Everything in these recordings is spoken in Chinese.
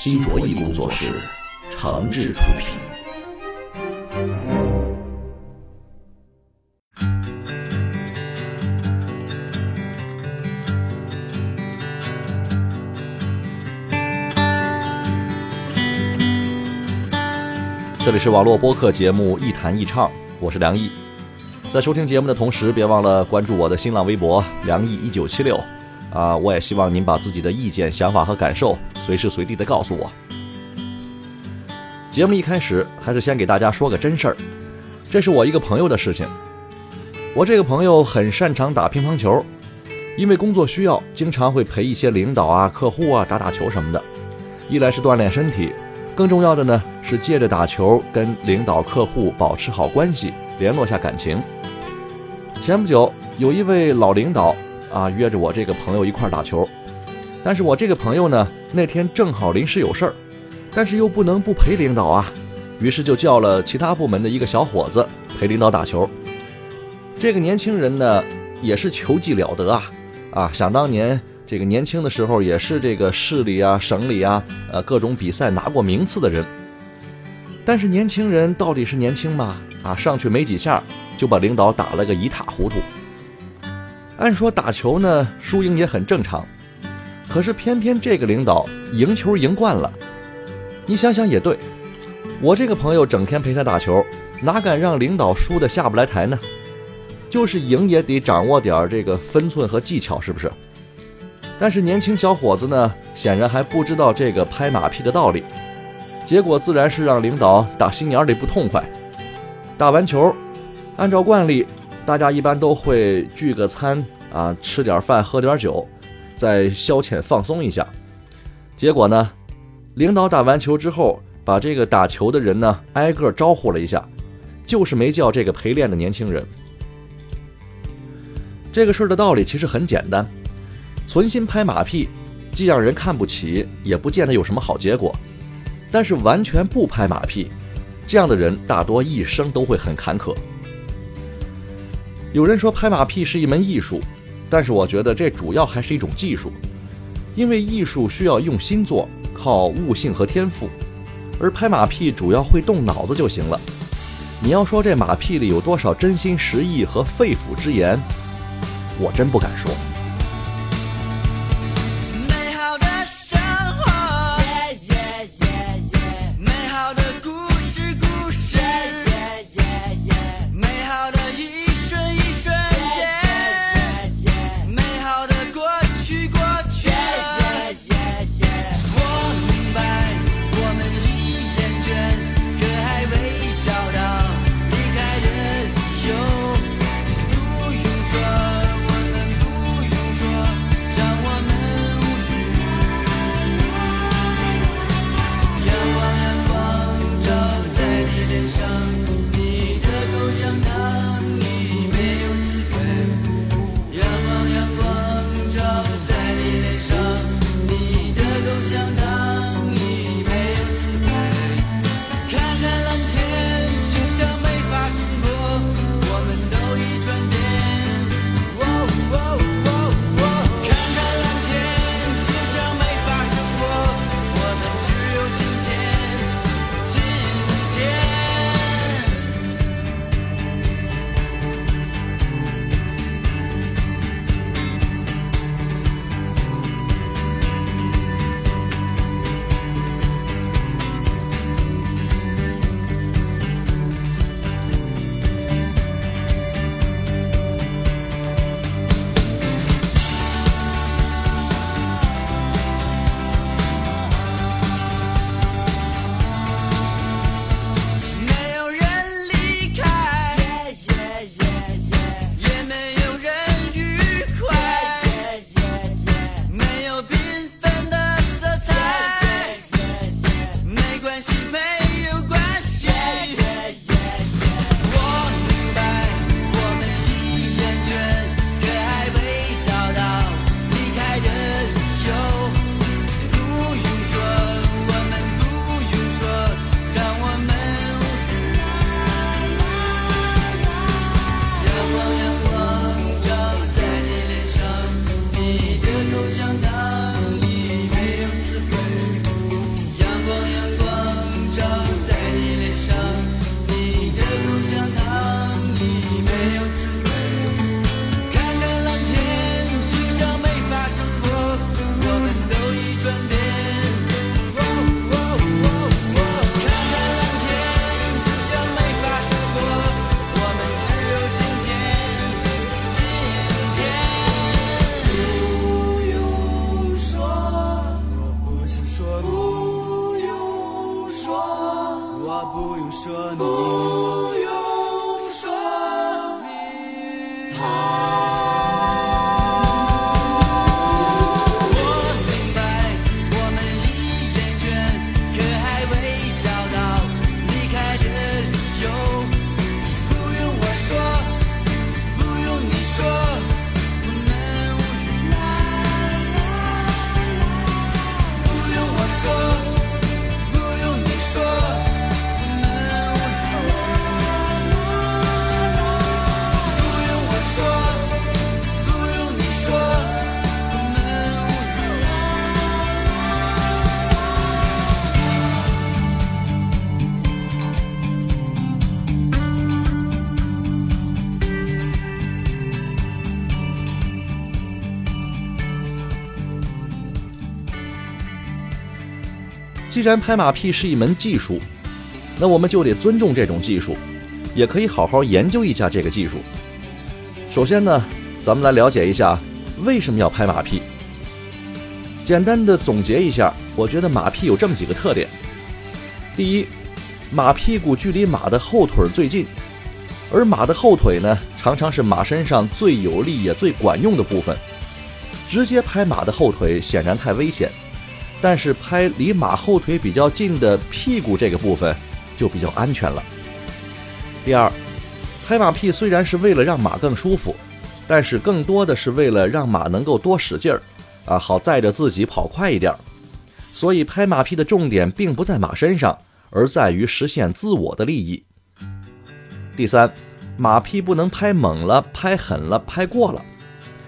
新卓艺工作室诚挚出品。这里是网络播客节目《一弹一唱》，我是梁毅。在收听节目的同时，别忘了关注我的新浪微博“梁毅一九七六”。啊，我也希望您把自己的意见、想法和感受随时随地的告诉我。节目一开始，还是先给大家说个真事儿，这是我一个朋友的事情。我这个朋友很擅长打乒乓球，因为工作需要，经常会陪一些领导啊、客户啊打打球什么的。一来是锻炼身体。更重要的呢，是借着打球跟领导、客户保持好关系，联络下感情。前不久，有一位老领导啊约着我这个朋友一块打球，但是我这个朋友呢那天正好临时有事儿，但是又不能不陪领导啊，于是就叫了其他部门的一个小伙子陪领导打球。这个年轻人呢也是球技了得啊，啊，想当年。这个年轻的时候也是这个市里啊、省里啊，呃，各种比赛拿过名次的人。但是年轻人到底是年轻吗？啊，上去没几下就把领导打了个一塌糊涂。按说打球呢，输赢也很正常，可是偏偏这个领导赢球赢惯了。你想想也对，我这个朋友整天陪他打球，哪敢让领导输的下不来台呢？就是赢也得掌握点这个分寸和技巧，是不是？但是年轻小伙子呢，显然还不知道这个拍马屁的道理，结果自然是让领导打心眼里不痛快。打完球，按照惯例，大家一般都会聚个餐啊，吃点饭，喝点酒，再消遣放松一下。结果呢，领导打完球之后，把这个打球的人呢挨个招呼了一下，就是没叫这个陪练的年轻人。这个事儿的道理其实很简单。存心拍马屁，既让人看不起，也不见得有什么好结果。但是完全不拍马屁，这样的人大多一生都会很坎坷。有人说拍马屁是一门艺术，但是我觉得这主要还是一种技术，因为艺术需要用心做，靠悟性和天赋，而拍马屁主要会动脑子就行了。你要说这马屁里有多少真心实意和肺腑之言，我真不敢说。话不用说明。不用既然拍马屁是一门技术，那我们就得尊重这种技术，也可以好好研究一下这个技术。首先呢，咱们来了解一下为什么要拍马屁。简单的总结一下，我觉得马屁有这么几个特点：第一，马屁股距离马的后腿最近，而马的后腿呢，常常是马身上最有力也最管用的部分。直接拍马的后腿显然太危险。但是拍离马后腿比较近的屁股这个部分就比较安全了。第二，拍马屁虽然是为了让马更舒服，但是更多的是为了让马能够多使劲儿，啊，好载着自己跑快一点儿。所以拍马屁的重点并不在马身上，而在于实现自我的利益。第三，马屁不能拍猛了、拍狠了、拍过了，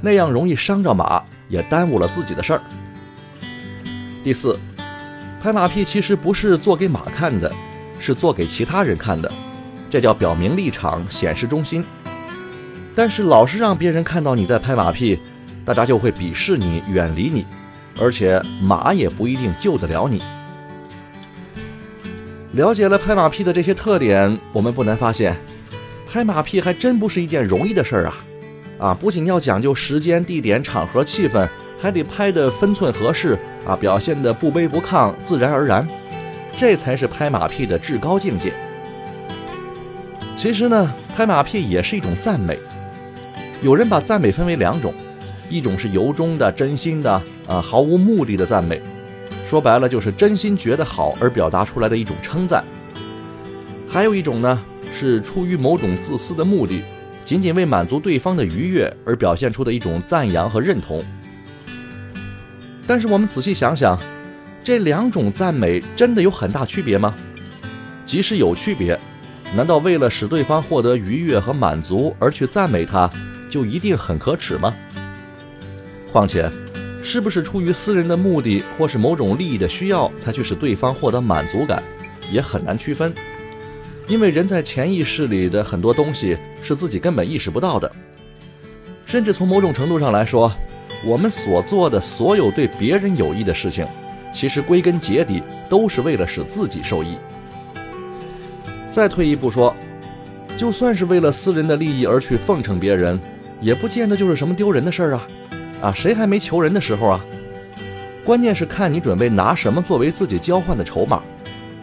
那样容易伤着马，也耽误了自己的事儿。第四，拍马屁其实不是做给马看的，是做给其他人看的，这叫表明立场，显示忠心。但是老是让别人看到你在拍马屁，大家就会鄙视你，远离你，而且马也不一定救得了你。了解了拍马屁的这些特点，我们不难发现，拍马屁还真不是一件容易的事儿啊！啊，不仅要讲究时间、地点、场合、气氛，还得拍得分寸合适啊，表现得不卑不亢、自然而然，这才是拍马屁的至高境界。其实呢，拍马屁也是一种赞美。有人把赞美分为两种，一种是由衷的、真心的啊，毫无目的的赞美，说白了就是真心觉得好而表达出来的一种称赞。还有一种呢，是出于某种自私的目的。仅仅为满足对方的愉悦而表现出的一种赞扬和认同。但是我们仔细想想，这两种赞美真的有很大区别吗？即使有区别，难道为了使对方获得愉悦和满足而去赞美他，就一定很可耻吗？况且，是不是出于私人的目的或是某种利益的需要才去使对方获得满足感，也很难区分。因为人在潜意识里的很多东西是自己根本意识不到的，甚至从某种程度上来说，我们所做的所有对别人有益的事情，其实归根结底都是为了使自己受益。再退一步说，就算是为了私人的利益而去奉承别人，也不见得就是什么丢人的事儿啊！啊，谁还没求人的时候啊？关键是看你准备拿什么作为自己交换的筹码。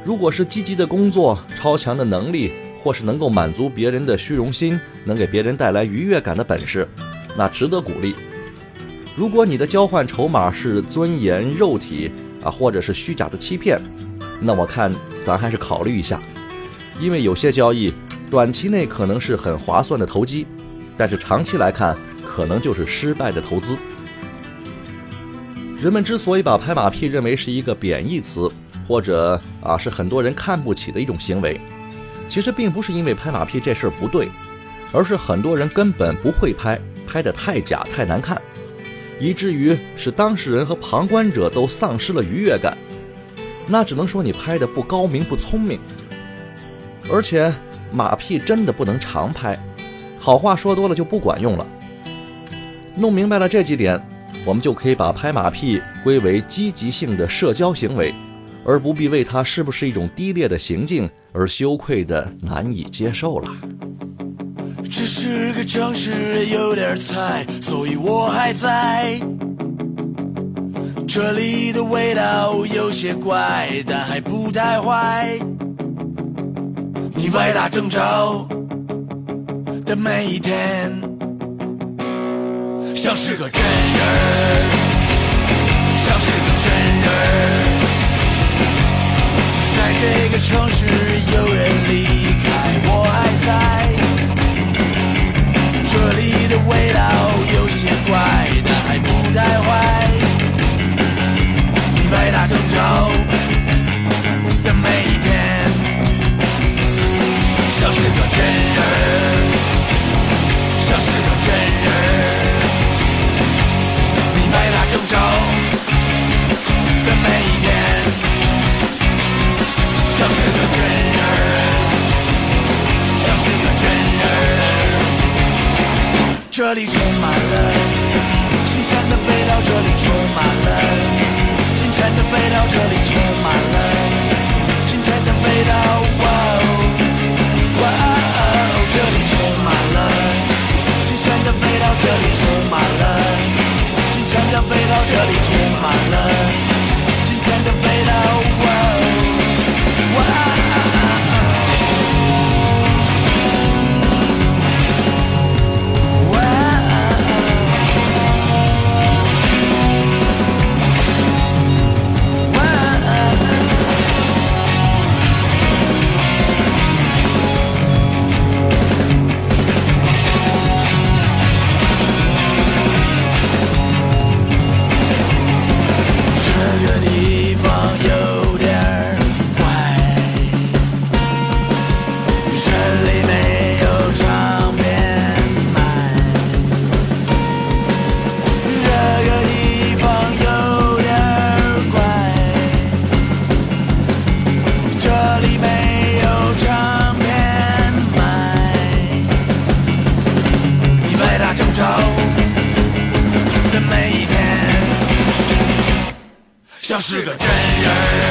如果是积极的工作、超强的能力，或是能够满足别人的虚荣心，能给别人带来愉悦感的本事，那值得鼓励。如果你的交换筹码是尊严、肉体啊，或者是虚假的欺骗，那我看咱还是考虑一下，因为有些交易短期内可能是很划算的投机，但是长期来看可能就是失败的投资。人们之所以把拍马屁认为是一个贬义词，或者啊是很多人看不起的一种行为，其实并不是因为拍马屁这事儿不对，而是很多人根本不会拍，拍得太假太难看，以至于使当事人和旁观者都丧失了愉悦感。那只能说你拍的不高明不聪明。而且马屁真的不能常拍，好话说多了就不管用了。弄明白了这几点，我们就可以把拍马屁归为积极性的社交行为。而不必为它是不是一种低劣的行径而羞愧的难以接受了。只是个城市有点菜，所以我还在。这里的味道有些怪，但还不太坏。你歪打正着的每一天，像是个真人儿，像是个真人儿。在这个城市，有人离开，我还在。这里的味道有些怪，但还不太坏。你为他争吵的每一天，像是个真人，像是个真人。你为他争吵的每一天，像是个真人这里充满了新鲜的味道，这里充满了新鲜的味道，这里充满了新鲜的味道。哇哦，哇哦，这里充满了新鲜的味道，这里充是个真人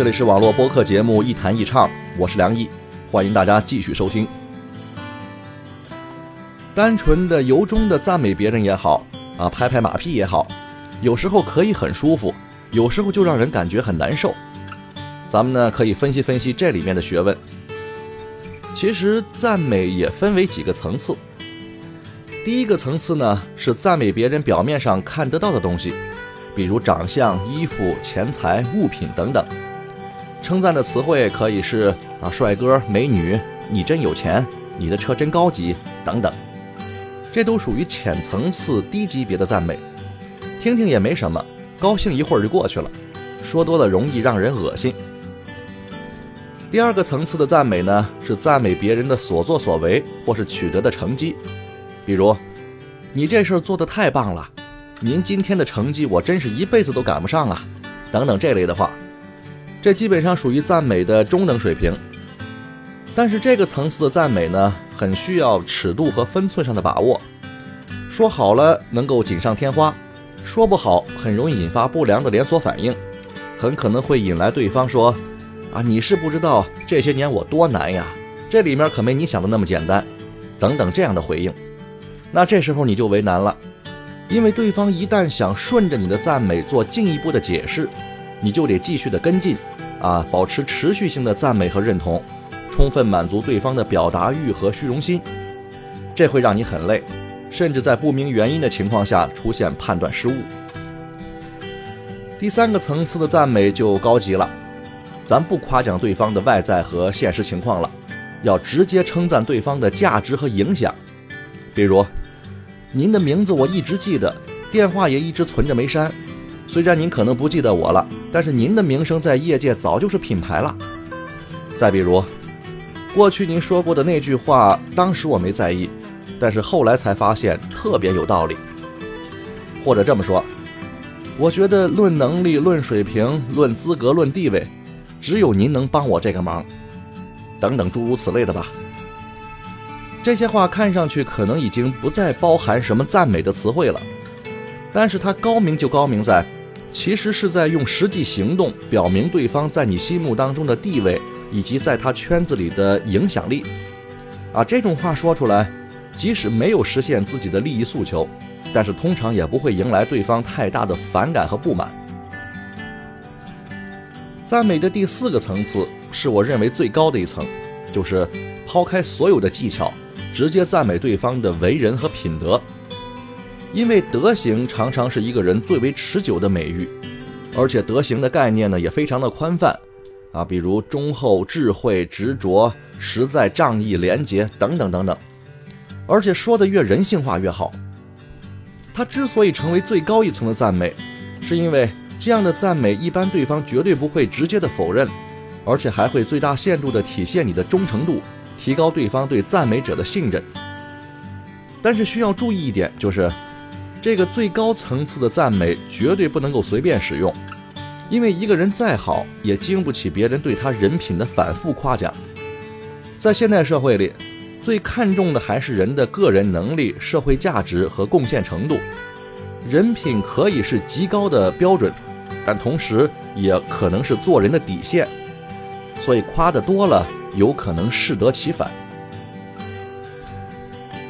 这里是网络播客节目《一弹一唱》，我是梁毅，欢迎大家继续收听。单纯的由衷的赞美别人也好，啊，拍拍马屁也好，有时候可以很舒服，有时候就让人感觉很难受。咱们呢可以分析分析这里面的学问。其实赞美也分为几个层次。第一个层次呢是赞美别人表面上看得到的东西，比如长相、衣服、钱财、物品等等。称赞的词汇可以是啊帅哥、美女，你真有钱，你的车真高级等等，这都属于浅层次、低级别的赞美，听听也没什么，高兴一会儿就过去了，说多了容易让人恶心。第二个层次的赞美呢，是赞美别人的所作所为或是取得的成绩，比如，你这事儿做得太棒了，您今天的成绩我真是一辈子都赶不上啊，等等这类的话，这基本上属于赞美的中等水平。但是这个层次的赞美呢，很需要尺度和分寸上的把握，说好了能够锦上添花，说不好很容易引发不良的连锁反应，很可能会引来对方说。啊，你是不知道这些年我多难呀，这里面可没你想的那么简单，等等这样的回应，那这时候你就为难了，因为对方一旦想顺着你的赞美做进一步的解释，你就得继续的跟进，啊，保持持续性的赞美和认同，充分满足对方的表达欲和虚荣心，这会让你很累，甚至在不明原因的情况下出现判断失误。第三个层次的赞美就高级了。咱不夸奖对方的外在和现实情况了，要直接称赞对方的价值和影响。比如，您的名字我一直记得，电话也一直存着没删。虽然您可能不记得我了，但是您的名声在业界早就是品牌了。再比如，过去您说过的那句话，当时我没在意，但是后来才发现特别有道理。或者这么说，我觉得论能力、论水平、论资格、论地位。只有您能帮我这个忙，等等诸如此类的吧。这些话看上去可能已经不再包含什么赞美的词汇了，但是它高明就高明在，其实是在用实际行动表明对方在你心目当中的地位以及在他圈子里的影响力。啊，这种话说出来，即使没有实现自己的利益诉求，但是通常也不会迎来对方太大的反感和不满。赞美的第四个层次是我认为最高的一层，就是抛开所有的技巧，直接赞美对方的为人和品德。因为德行常常是一个人最为持久的美誉，而且德行的概念呢也非常的宽泛，啊，比如忠厚、智慧、执着、实在、仗义、廉洁等等等等。而且说的越人性化越好。它之所以成为最高一层的赞美，是因为。这样的赞美，一般对方绝对不会直接的否认，而且还会最大限度的体现你的忠诚度，提高对方对赞美者的信任。但是需要注意一点，就是这个最高层次的赞美绝对不能够随便使用，因为一个人再好，也经不起别人对他人品的反复夸奖。在现代社会里，最看重的还是人的个人能力、社会价值和贡献程度，人品可以是极高的标准。但同时也可能是做人的底线，所以夸的多了，有可能适得其反。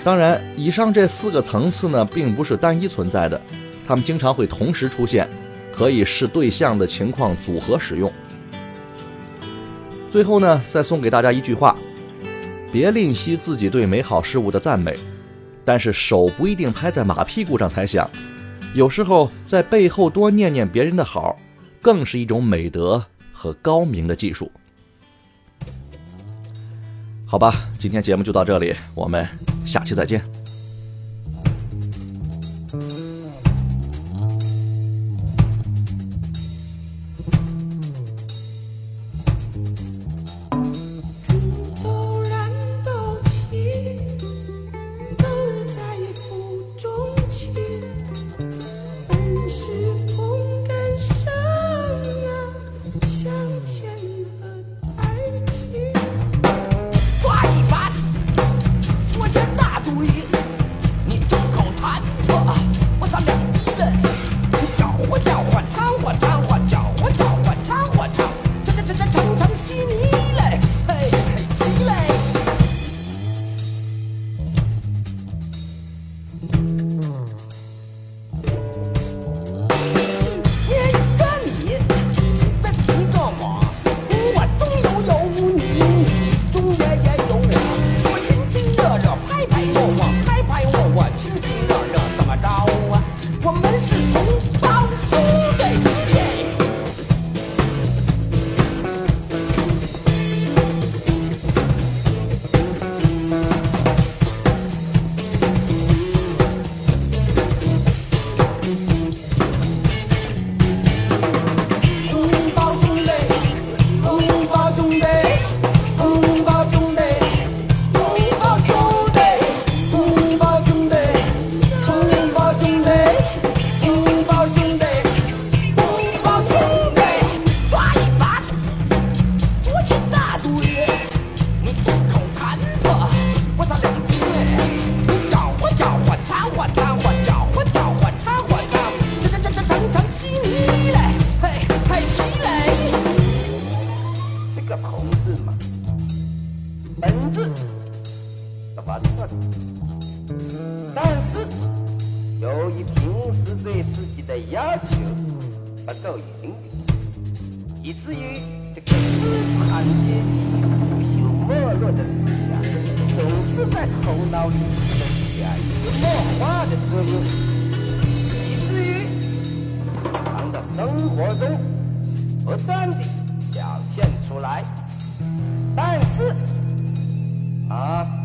当然，以上这四个层次呢，并不是单一存在的，它们经常会同时出现，可以视对象的情况组合使用。最后呢，再送给大家一句话：别吝惜自己对美好事物的赞美，但是手不一定拍在马屁股上才响。有时候在背后多念念别人的好，更是一种美德和高明的技术。好吧，今天节目就到这里，我们下期再见。的思想总是在头脑里生下一个墨画的字用，以至于常在生活中不断地表现出来。但是，啊。